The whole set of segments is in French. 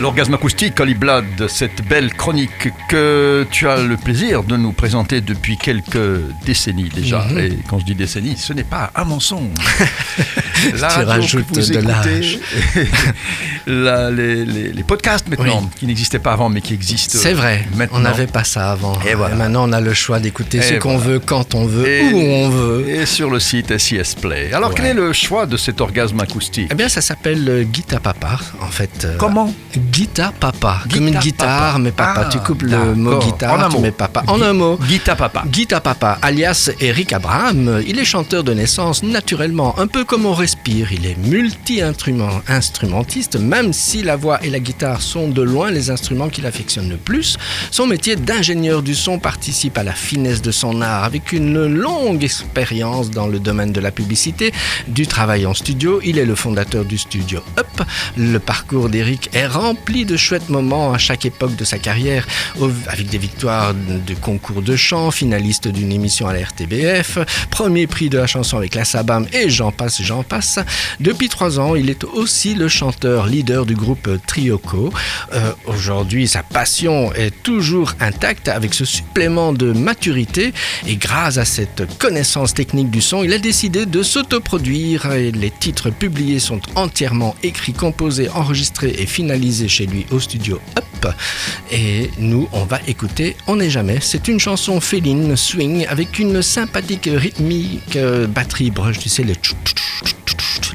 L'orgasme acoustique, Holly Blood, cette belle chronique que tu as le plaisir de nous présenter depuis quelques décennies déjà. Mhm. Et quand je dis décennies, ce n'est pas un mensonge. La Tu rajoutes vous de l'âge. La- les, les- les podcasts maintenant, qui n'existaient pas avant mais qui existent C'est vrai, maintenant. on n'avait pas ça avant. Et voilà. maintenant, on a le choix d'écouter ce qu'on voilà. veut, quand on veut, Et- où on veut. Et sur le site SIS Play. Alors, quel est le choix de cet orgasme acoustique Eh bien, ça s'appelle euh, Guita Papa, en fait. euh, Comment Guita Papa, comme une Guita guitare, Papa. mais papa. Ah, tu coupes le mot guitare, En tu mot. mets papa. En un mot. Guita Papa. Guita Papa, alias Eric Abraham, il est chanteur de naissance naturellement, un peu comme on respire. Il est multi-instrumentiste, même si la voix et la guitare sont de loin les instruments qu'il affectionne le plus. Son métier d'ingénieur du son participe à la finesse de son art avec une longue expérience dans le domaine de la publicité, du travail en studio. Il est le fondateur du studio Up. Le parcours d'Eric est rempli de chouettes moments à chaque époque de sa carrière, avec des victoires de concours de chant, finaliste d'une émission à la RTBF, premier prix de la chanson avec la Sabam et j'en passe, j'en passe. Depuis trois ans, il est aussi le chanteur leader du groupe Trioco. Euh, Aujourd'hui, sa passion est toujours intacte avec ce supplément de maturité et grâce à cette connaissance technique du son, il a décidé de s'autoproduire les titres publiés sont entièrement écrits, composés, enregistrés et finalisés chez lui au studio Up. Et nous, on va écouter On n'est jamais. C'est une chanson féline, swing, avec une sympathique rythmique, euh, batterie, broche, tu sais, tchou, tchou,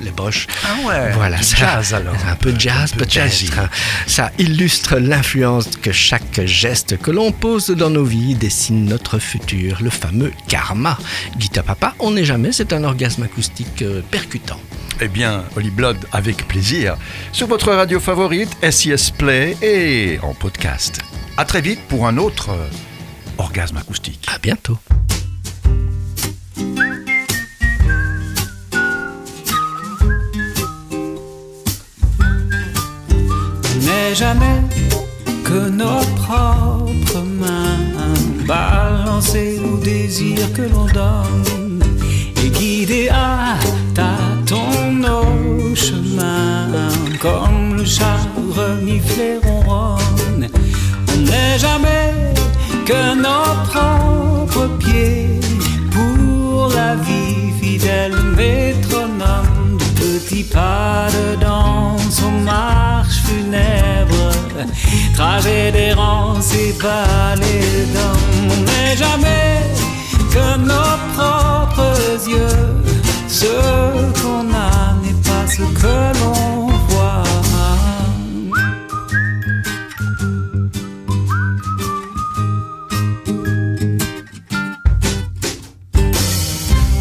les broches. Ah ouais, Voilà, du ça- jazz alors. Un peu de jazz Un peu jazzy. peut-être. Ça illustre l'influence que chaque geste que l'on pose dans nos vies dessine notre futur, le fameux karma. Guita Papa, on n'est jamais, c'est un orgasme acoustique euh, percutant. Eh bien, Holly Blood, avec plaisir, sur votre radio favorite, SIS Play et en podcast. À très vite pour un autre euh, orgasme acoustique. À bientôt. Jamais que nos propres mains balancées au désir que l'on donne et guidées à tâtons nos chemins comme le chat ronronne. On n'est jamais que nos propres pieds pour la vie fidèle métronome de petits pas de danse aux marches funèbres, trajet d'errance et d'hommes. On n'est jamais que nos propres yeux, ce qu'on a n'est pas ce que l'on voit.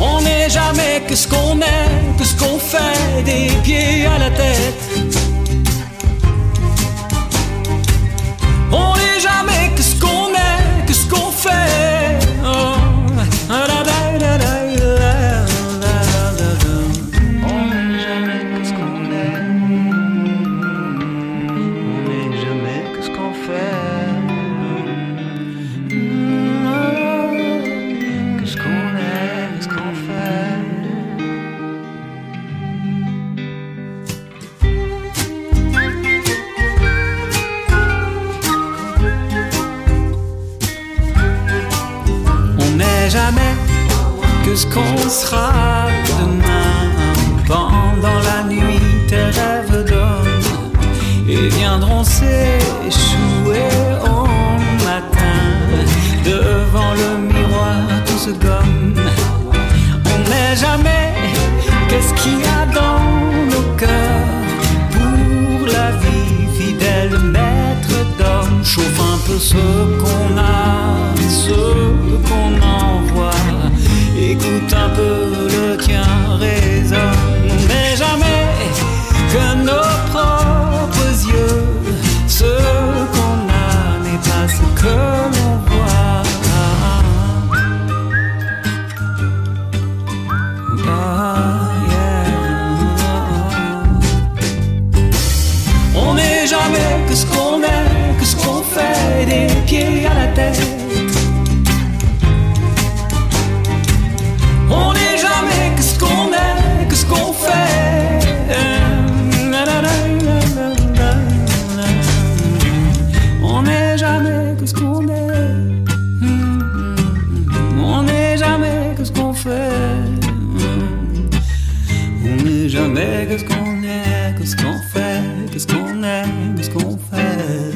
On n'est jamais que ce qu'on est, que ce qu'on fait, des pieds à la tête. Jamais que ce qu'on sera demain. Pendant la nuit, tes rêves d'homme et viendront s'échouer au matin. Devant le miroir, tout se gomme. On n'est jamais jamais que ce qu'on est, que ce qu'on fait, que ce qu'on aime, que ce qu'on fait.